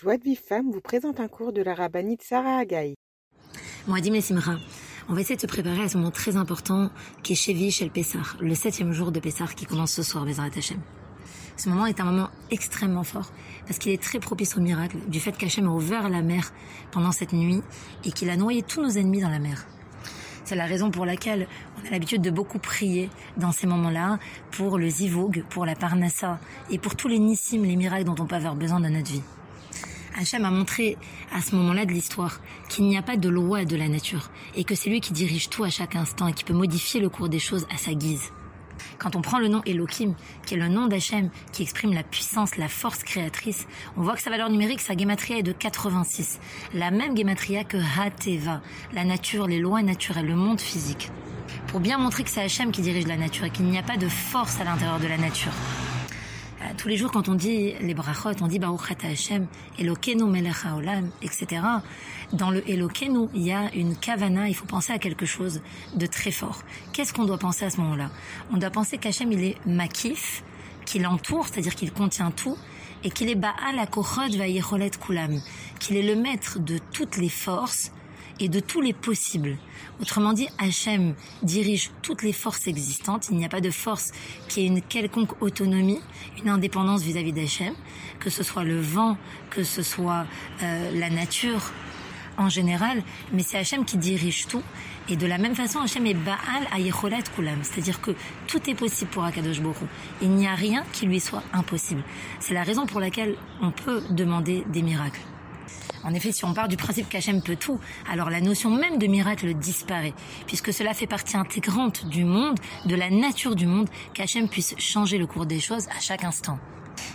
Joie de Vive Femme vous présente un cours de la rabbinite Sarah Agaï. Moadim et Simra, on va essayer de se préparer à ce moment très important qui est Chevish El Pessar, le septième jour de Pessar qui commence ce soir, Bezrat Hashem. Ce moment est un moment extrêmement fort parce qu'il est très propice au miracle du fait qu'Hachem a ouvert la mer pendant cette nuit et qu'il a noyé tous nos ennemis dans la mer. C'est la raison pour laquelle on a l'habitude de beaucoup prier dans ces moments-là pour le zivug, pour la parnassa et pour tous les nissim, les miracles dont on peut avoir besoin dans notre vie. Hachem a montré à ce moment-là de l'histoire qu'il n'y a pas de loi de la nature et que c'est lui qui dirige tout à chaque instant et qui peut modifier le cours des choses à sa guise. Quand on prend le nom Elohim, qui est le nom d'Hachem, qui exprime la puissance, la force créatrice, on voit que sa valeur numérique, sa gematria est de 86. La même gematria que Hateva, la nature, les lois naturelles, le monde physique. Pour bien montrer que c'est Hachem qui dirige la nature et qu'il n'y a pas de force à l'intérieur de la nature. Tous les jours, quand on dit les brachot, on dit Baruch Hashem, Elokenu melech haolam, etc. Dans le Elokenu, il y a une kavana, il faut penser à quelque chose de très fort. Qu'est-ce qu'on doit penser à ce moment-là? On doit penser qu'Hachem, il est makif, qu'il entoure, c'est-à-dire qu'il contient tout, et qu'il est Baal Akochot Vayecholet Kulam, qu'il est le maître de toutes les forces et de tous les possibles. Autrement dit, Hachem dirige toutes les forces existantes. Il n'y a pas de force qui ait une quelconque autonomie, une indépendance vis-à-vis d'Hachem, que ce soit le vent, que ce soit euh, la nature en général, mais c'est Hachem qui dirige tout. Et de la même façon, Hachem est Baal Ayecholet Kulam, c'est-à-dire que tout est possible pour Akadosh Borou. Il n'y a rien qui lui soit impossible. C'est la raison pour laquelle on peut demander des miracles. En effet, si on part du principe qu'Hachem peut tout, alors la notion même de miracle disparaît, puisque cela fait partie intégrante du monde, de la nature du monde, qu'Hachem puisse changer le cours des choses à chaque instant.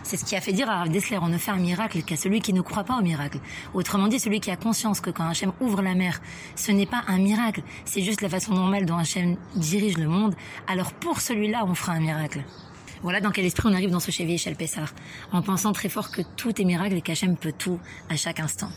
C'est ce qui a fait dire à Rav Dessler, on ne fait un miracle qu'à celui qui ne croit pas au miracle. Autrement dit, celui qui a conscience que quand Hachem ouvre la mer, ce n'est pas un miracle, c'est juste la façon normale dont Hachem dirige le monde, alors pour celui-là, on fera un miracle. Voilà dans quel esprit on arrive dans ce Chevier Shel Pessar, en pensant très fort que tout est miracle et qu'Hachem peut tout à chaque instant.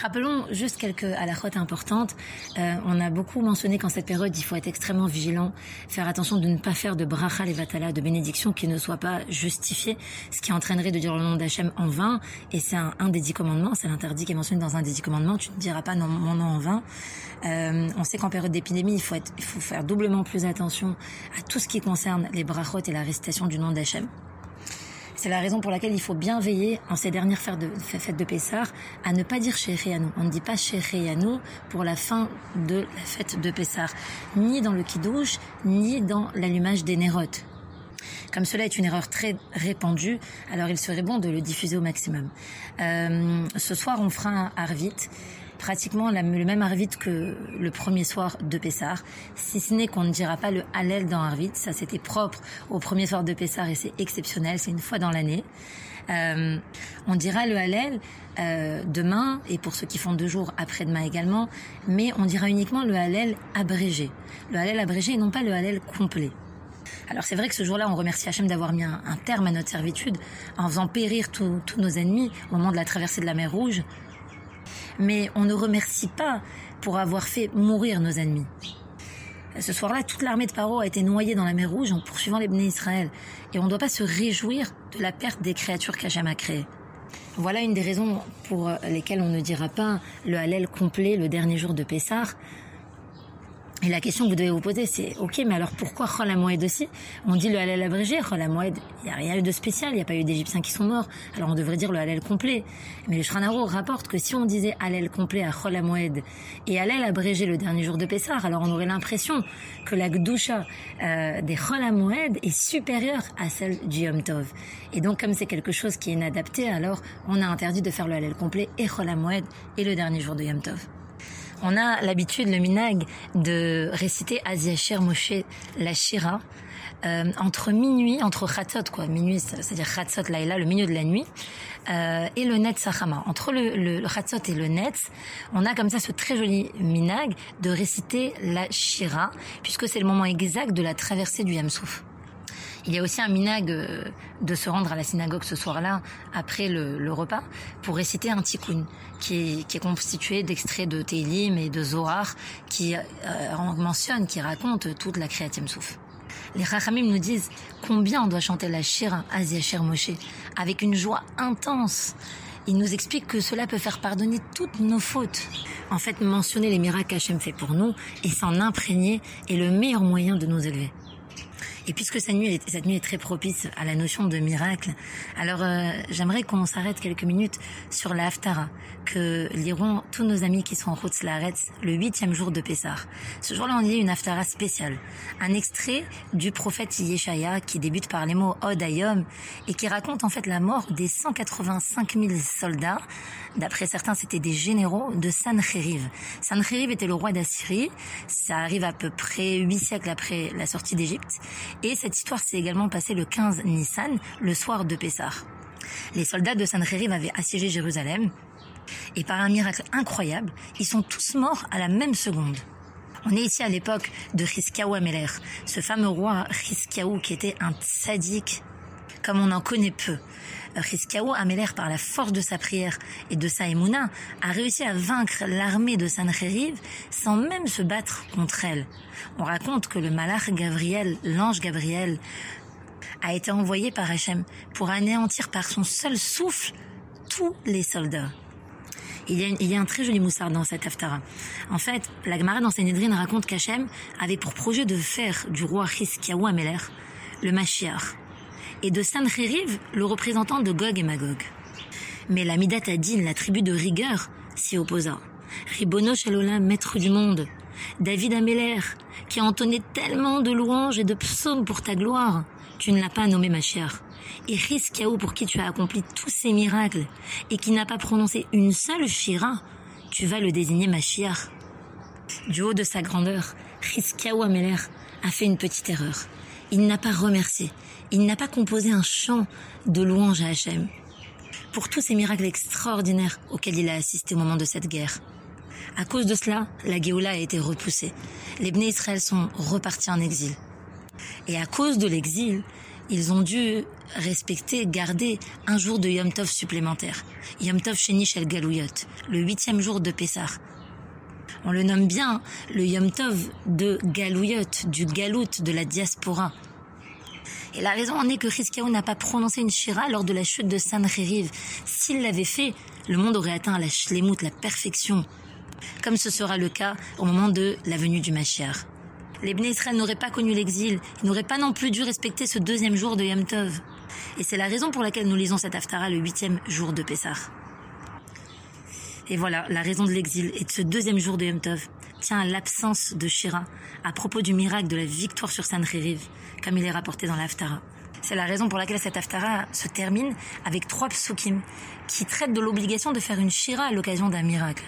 Rappelons juste quelques halakhot importantes. Euh, on a beaucoup mentionné qu'en cette période, il faut être extrêmement vigilant, faire attention de ne pas faire de bracha vatala, de bénédiction qui ne soit pas justifiée, ce qui entraînerait de dire le nom d'Hachem en vain. Et c'est un, des dix commandements, c'est l'interdit qui est mentionné dans un des dix commandements. Tu ne diras pas non, mon nom en vain. Euh, on sait qu'en période d'épidémie, il faut, être, il faut faire doublement plus attention à tout ce qui concerne les brachot et la récitation du nom d'Hachem. C'est la raison pour laquelle il faut bien veiller en ces dernières fêtes de, fêtes de Pessah à ne pas dire nous. On ne dit pas nous pour la fin de la fête de Pessah, ni dans le Kiddush, ni dans l'allumage des nérotes. Comme cela est une erreur très répandue, alors il serait bon de le diffuser au maximum. Euh, ce soir, on fera un Arvit pratiquement le même Arvit que le premier soir de Pessar, si ce n'est qu'on ne dira pas le Hallel dans Arvit. Ça, c'était propre au premier soir de Pessar et c'est exceptionnel, c'est une fois dans l'année. Euh, on dira le Hallel euh, demain et pour ceux qui font deux jours après-demain également, mais on dira uniquement le Hallel abrégé. Le Hallel abrégé et non pas le Hallel complet. Alors c'est vrai que ce jour-là, on remercie Hachem d'avoir mis un, terme à notre servitude en faisant périr tous nos ennemis au moment de la traversée de la mer Rouge mais on ne remercie pas pour avoir fait mourir nos ennemis. Ce soir-là, toute l'armée de Paro a été noyée dans la mer Rouge en poursuivant les Israël. Et on ne doit pas se réjouir de la perte des créatures qu'Hachem a créées. Voilà une des raisons pour lesquelles on ne dira pas le Hallel complet le dernier jour de Pessah, et la question que vous devez vous poser, c'est ok, mais alors pourquoi Chol Moed aussi? On dit le Hallel abrégé, Chol Moed, il n'y a rien eu de spécial, il n'y a pas eu d'Égyptiens qui sont morts, alors on devrait dire le Hallel complet. Mais le Shranaro rapporte que si on disait Hallel complet à Chol Moed et Hallel abrégé le dernier jour de Pessah, alors on aurait l'impression que la Gdusha euh, des Chol Moed est supérieure à celle du Yom Tov. Et donc comme c'est quelque chose qui est inadapté, alors on a interdit de faire le Hallel complet et Chol Moed et le dernier jour de Yom Tov on a l'habitude, le minag, de réciter Aziacher Moshe la Shira euh, entre minuit, entre Chatzot, quoi, minuit, c'est-à-dire Chatzot Laila, le milieu de la nuit, euh, et le Netz Sachama. Entre le, le, Chatzot et le Netz, on a comme ça ce très joli minag de réciter la Shira, puisque c'est le moment exact de la traversée du Yamsouf. Il y a aussi un minag euh, de se rendre à la synagogue ce soir-là, après le, repas, pour réciter un tikkun, qui est, qui est constitué d'extraits de Télim et de Zohar, qui euh, mentionne, qui raconte toute la créative souffle. Les Chachamim nous disent combien on doit chanter la Shira Asia Sher Moshe, avec une joie intense il nous explique que cela peut faire pardonner toutes nos fautes. En fait, mentionner les miracles qu'Hachem fait pour nous et s'en imprégner est le meilleur moyen de nous élever. Et puisque cette nuit, est, cette nuit est très propice à la notion de miracle, alors euh, j'aimerais qu'on s'arrête quelques minutes sur la Haftara, que liront tous nos amis qui sont en route Slaretz le huitième jour de Pessah. Ce jour-là, on lit une Haftara spéciale, un extrait du prophète Yeshaya qui débute par les mots Odayom et qui raconte en fait la mort des 185 000 soldats D'après certains, c'était des généraux de Sancheriv. Sancheriv était le roi d'Assyrie. Ça arrive à peu près huit siècles après la sortie d'Égypte. Et cette histoire s'est également passée le 15 Nissan, le soir de Pessah. Les soldats de Sancheriv avaient assiégé Jérusalem. Et par un miracle incroyable, ils sont tous morts à la même seconde. On est ici à l'époque de Chiskaou Ameler, ce fameux roi Chiskaou qui était un sadique comme on en connaît peu. Rizkiaou Améler, par la force de sa prière et de sa émouna, a réussi à vaincre l'armée de Sancheriv sans même se battre contre elle. On raconte que le malach Gabriel, l'ange Gabriel, a été envoyé par Hachem pour anéantir par son seul souffle tous les soldats. Il y, a, un très joli moussard dans cette haftara. En fait, la Gemara dans Sénédrine raconte qu'Hachem avait pour projet de faire du roi Rizkiaou Améler le Mashiach et de Sancheriv, le représentant de Gog et Magog. Mais la Midat Adin, la tribu de rigueur, s'y opposa. Ribono Shalolam, maître du monde, David Améler, qui a entonné tellement de louanges et de psaumes pour ta gloire, tu ne l'as pas nommé ma chère. Et Rizkiaou, pour qui tu as accompli tous ces miracles, et qui n'a pas prononcé une seule shira, tu vas le désigner ma chère. Du haut de sa grandeur, Rizkiaou Améler a fait une petite erreur. Il n'a pas remercié, il n'a pas composé un chant de louange à Hachem pour tous ces miracles extraordinaires auxquels il a assisté au moment de cette guerre. À cause de cela, la Géoula a été repoussée. Les Bnei Israël sont repartis en exil. Et à cause de l'exil, ils ont dû respecter, garder un jour de Yom Tov supplémentaire. Yom Tov Sheni Shel Galouyot, le huitième jour de Pessah. On le nomme bien le Yom Tov de Galouyot, du Galout, de la diaspora. Et la raison en est que Rizkiaou n'a pas prononcé une shira lors de la chute de Sancheriv. S'il l'avait fait, le monde aurait atteint la shlemut, la perfection. Comme ce sera le cas au moment de la venue du Mashiach. Les Bnei n'auraient pas connu l'exil, ils n'auraient pas non plus dû respecter ce deuxième jour de Yom Tov. Et c'est la raison pour laquelle nous lisons cette Haftara le huitième jour de Pessah. Et voilà, la raison de l'exil et de ce deuxième jour de Yom tient à l'absence de Shira à propos du miracle de la victoire sur Sancheriv comme il est rapporté dans l'Aftara. C'est la raison pour laquelle cette Aftara se termine avec trois psukim qui traitent de l'obligation de faire une shira à l'occasion d'un miracle.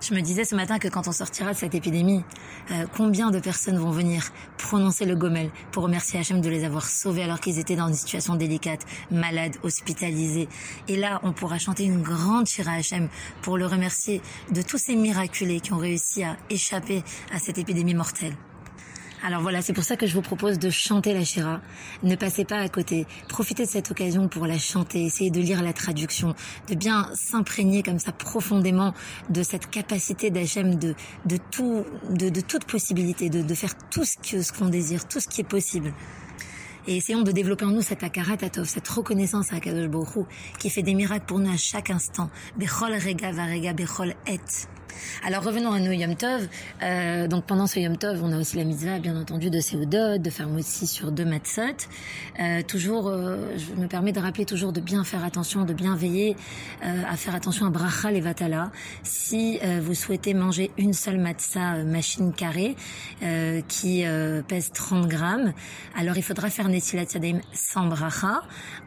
Je me disais ce matin que quand on sortira de cette épidémie, euh, combien de personnes vont venir prononcer le gomel pour remercier Hachem de les avoir sauvés alors qu'ils étaient dans une situation délicate, malades, hospitalisés. Et là, on pourra chanter une grande shira à Hachem pour le remercier de tous ces miraculés qui ont réussi à échapper à cette épidémie mortelle. Alors voilà, c'est pour ça que je vous propose de chanter la Shira. Ne passez pas à côté. Profitez de cette occasion pour la chanter. Essayez de lire la traduction, de bien s'imprégner comme ça profondément de cette capacité d'Hachem de, de tout, de, de toute possibilité, de, de faire tout ce que, ce qu'on désire, tout ce qui est possible. Et essayons de développer en nous cette akaratatov, cette reconnaissance à Kadosh Baruch qui fait des miracles pour nous à chaque instant. Bechol rega varega bechol et. Alors revenons à nos Yom Tov. Euh, donc pendant ce Yom Tov, on a aussi la mitzvah, bien entendu, de Seudot, de faire aussi sur deux matzot. Euh, toujours, euh, je me permets de rappeler toujours de bien faire attention, de bien veiller euh, à faire attention à bracha et vatala. Si euh, vous souhaitez manger une seule matzah machine carrée qui pèse 30 grammes, alors il faudra faire Netilat Yadayim sans bracha.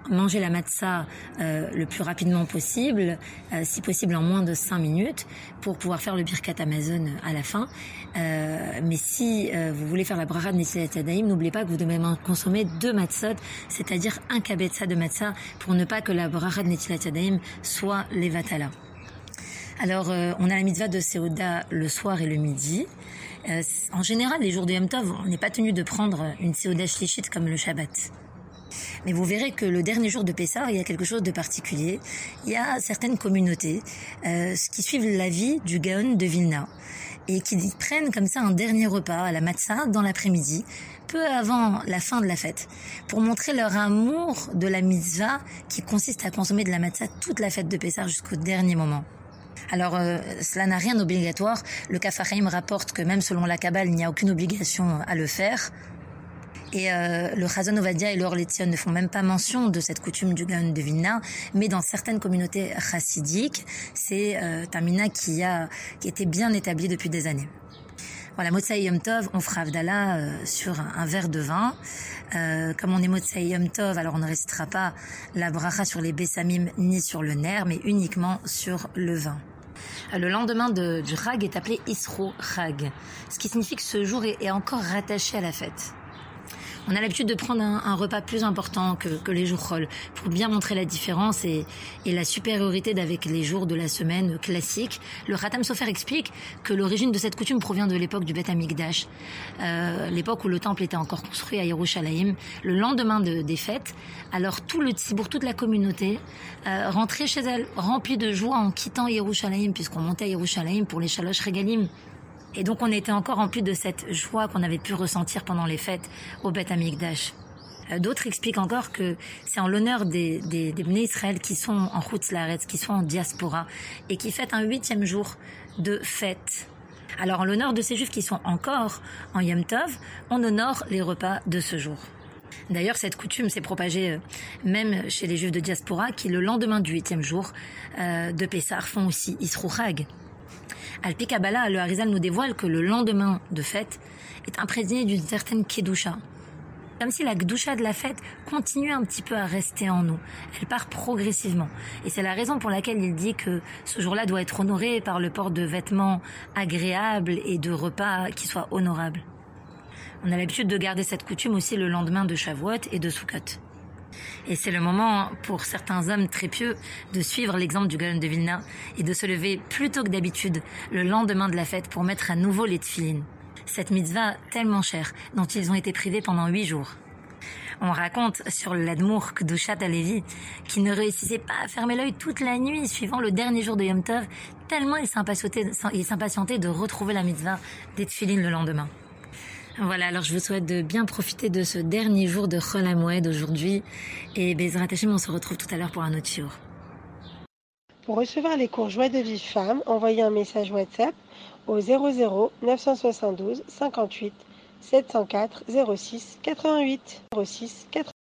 Manger la matzah le plus rapidement possible, si possible en moins de 5 minutes, pour pouvoir faire le birkat Amazon à la fin. Euh, mais si euh, vous voulez faire la bracha de Nesilat Tadaim, n'oubliez pas que vous devez consommer deux matzot, c'est-à-dire un kabetza de matzah, pour ne pas que la bracha de Nesilat Tadaim soit levatala. Alors, euh, on a la mitzvah de Seuda le soir et le midi. en général, les jours de Yom Tov, on n'est pas tenu de prendre une Seuda shlichit comme le Shabbat. Mais vous verrez que le dernier jour de Pessah, il y a quelque chose de particulier. Il y a certaines communautés euh, qui suivent la vie du Gaon de Vilna et qui prennent comme ça un dernier repas à la matzah dans l'après-midi peu avant la fin de la fête pour montrer leur amour de la mitzvah qui consiste à consommer de la matzah toute la fête de Pessah jusqu'au dernier moment. Alors, euh, cela n'a rien d'obligatoire. Le Kafarim rapporte que même selon la Kabbale, il n'y a aucune obligation à le faire. Et euh, le Chazon Ovadia et l'Or ne font même pas mention de cette coutume du Gaon de Vilna, mais dans certaines communautés chassidiques, c'est euh, un mina qui a qui était bien établi depuis des années. Voilà, Motsai Yom Tov, on fera euh, sur un, verre de vin. Euh, comme on est Motsai Yom Tov, alors on ne récitera pas la bracha sur les bessamim ni sur le nerf, mais uniquement sur le vin. Euh, le lendemain de, du Rag est appelé Isro Rag, ce qui signifie que ce jour est encore rattaché à la fête. On a l'habitude de prendre un, repas plus important que, les jours Chol pour bien montrer la différence et, la supériorité d'avec les jours de la semaine classiques. Le Khatam Sofer explique que l'origine de cette coutume provient de l'époque du Beth Amikdash, euh, l'époque où le temple était encore construit à Yerushalayim. Le lendemain des fêtes, alors tout le Tzibour, toute la communauté euh, rentrait chez elle remplie de joie en quittant Yerushalayim puisqu'on montait à Yerushalayim pour les Shalosh Regalim et donc on était encore en plus de cette joie qu'on avait pu ressentir pendant les fêtes au Beth Amikdash. Euh, d'autres expliquent encore que c'est en l'honneur des, des, des Israël qui sont en route qui sont en diaspora et qui fêtent un huitième jour de fête. Alors en l'honneur de ces Juifs qui sont encore en Yom Tov, on honore les repas de ce jour. D'ailleurs, cette coutume s'est propagée euh, même chez les Juifs de diaspora qui, le lendemain du huitième jour euh, de Pessah, font aussi Isrouchag, Alpi Kabbalah, le Harizal nous dévoile que le lendemain de fête est imprégné d'une certaine kedusha. Comme si la kedusha de la fête continue un petit peu à rester en nous. Elle part progressivement. Et c'est la raison pour laquelle il dit que ce jour-là doit être honoré par le port de vêtements agréables et de repas qui soient honorables. On a l'habitude de garder cette coutume aussi le lendemain de Shavuot et de Sukkot. Et c'est le moment pour certains hommes très pieux de suivre l'exemple du Gaon de Vilna et de se lever plus tôt que d'habitude le lendemain de la fête pour mettre à nouveau les tefilines. Cette mitzvah tellement chère dont ils ont été privés pendant huit jours. On raconte sur l'Admour Kdushat Alevi qui ne réussissait pas à fermer l'œil toute la nuit suivant le dernier jour de Yom Tov, tellement il s'impatientait de retrouver la mitzvah des tefilines le lendemain. Voilà, alors je vous souhaite de bien profiter de ce dernier jour de Chol Amoued aujourd'hui. Et Bezrat Hashem, on se retrouve tout à l'heure pour un autre jour. Pour recevoir les cours Joie de vie femme, envoyez un message WhatsApp au 00 972 58 704 06 88 06 88.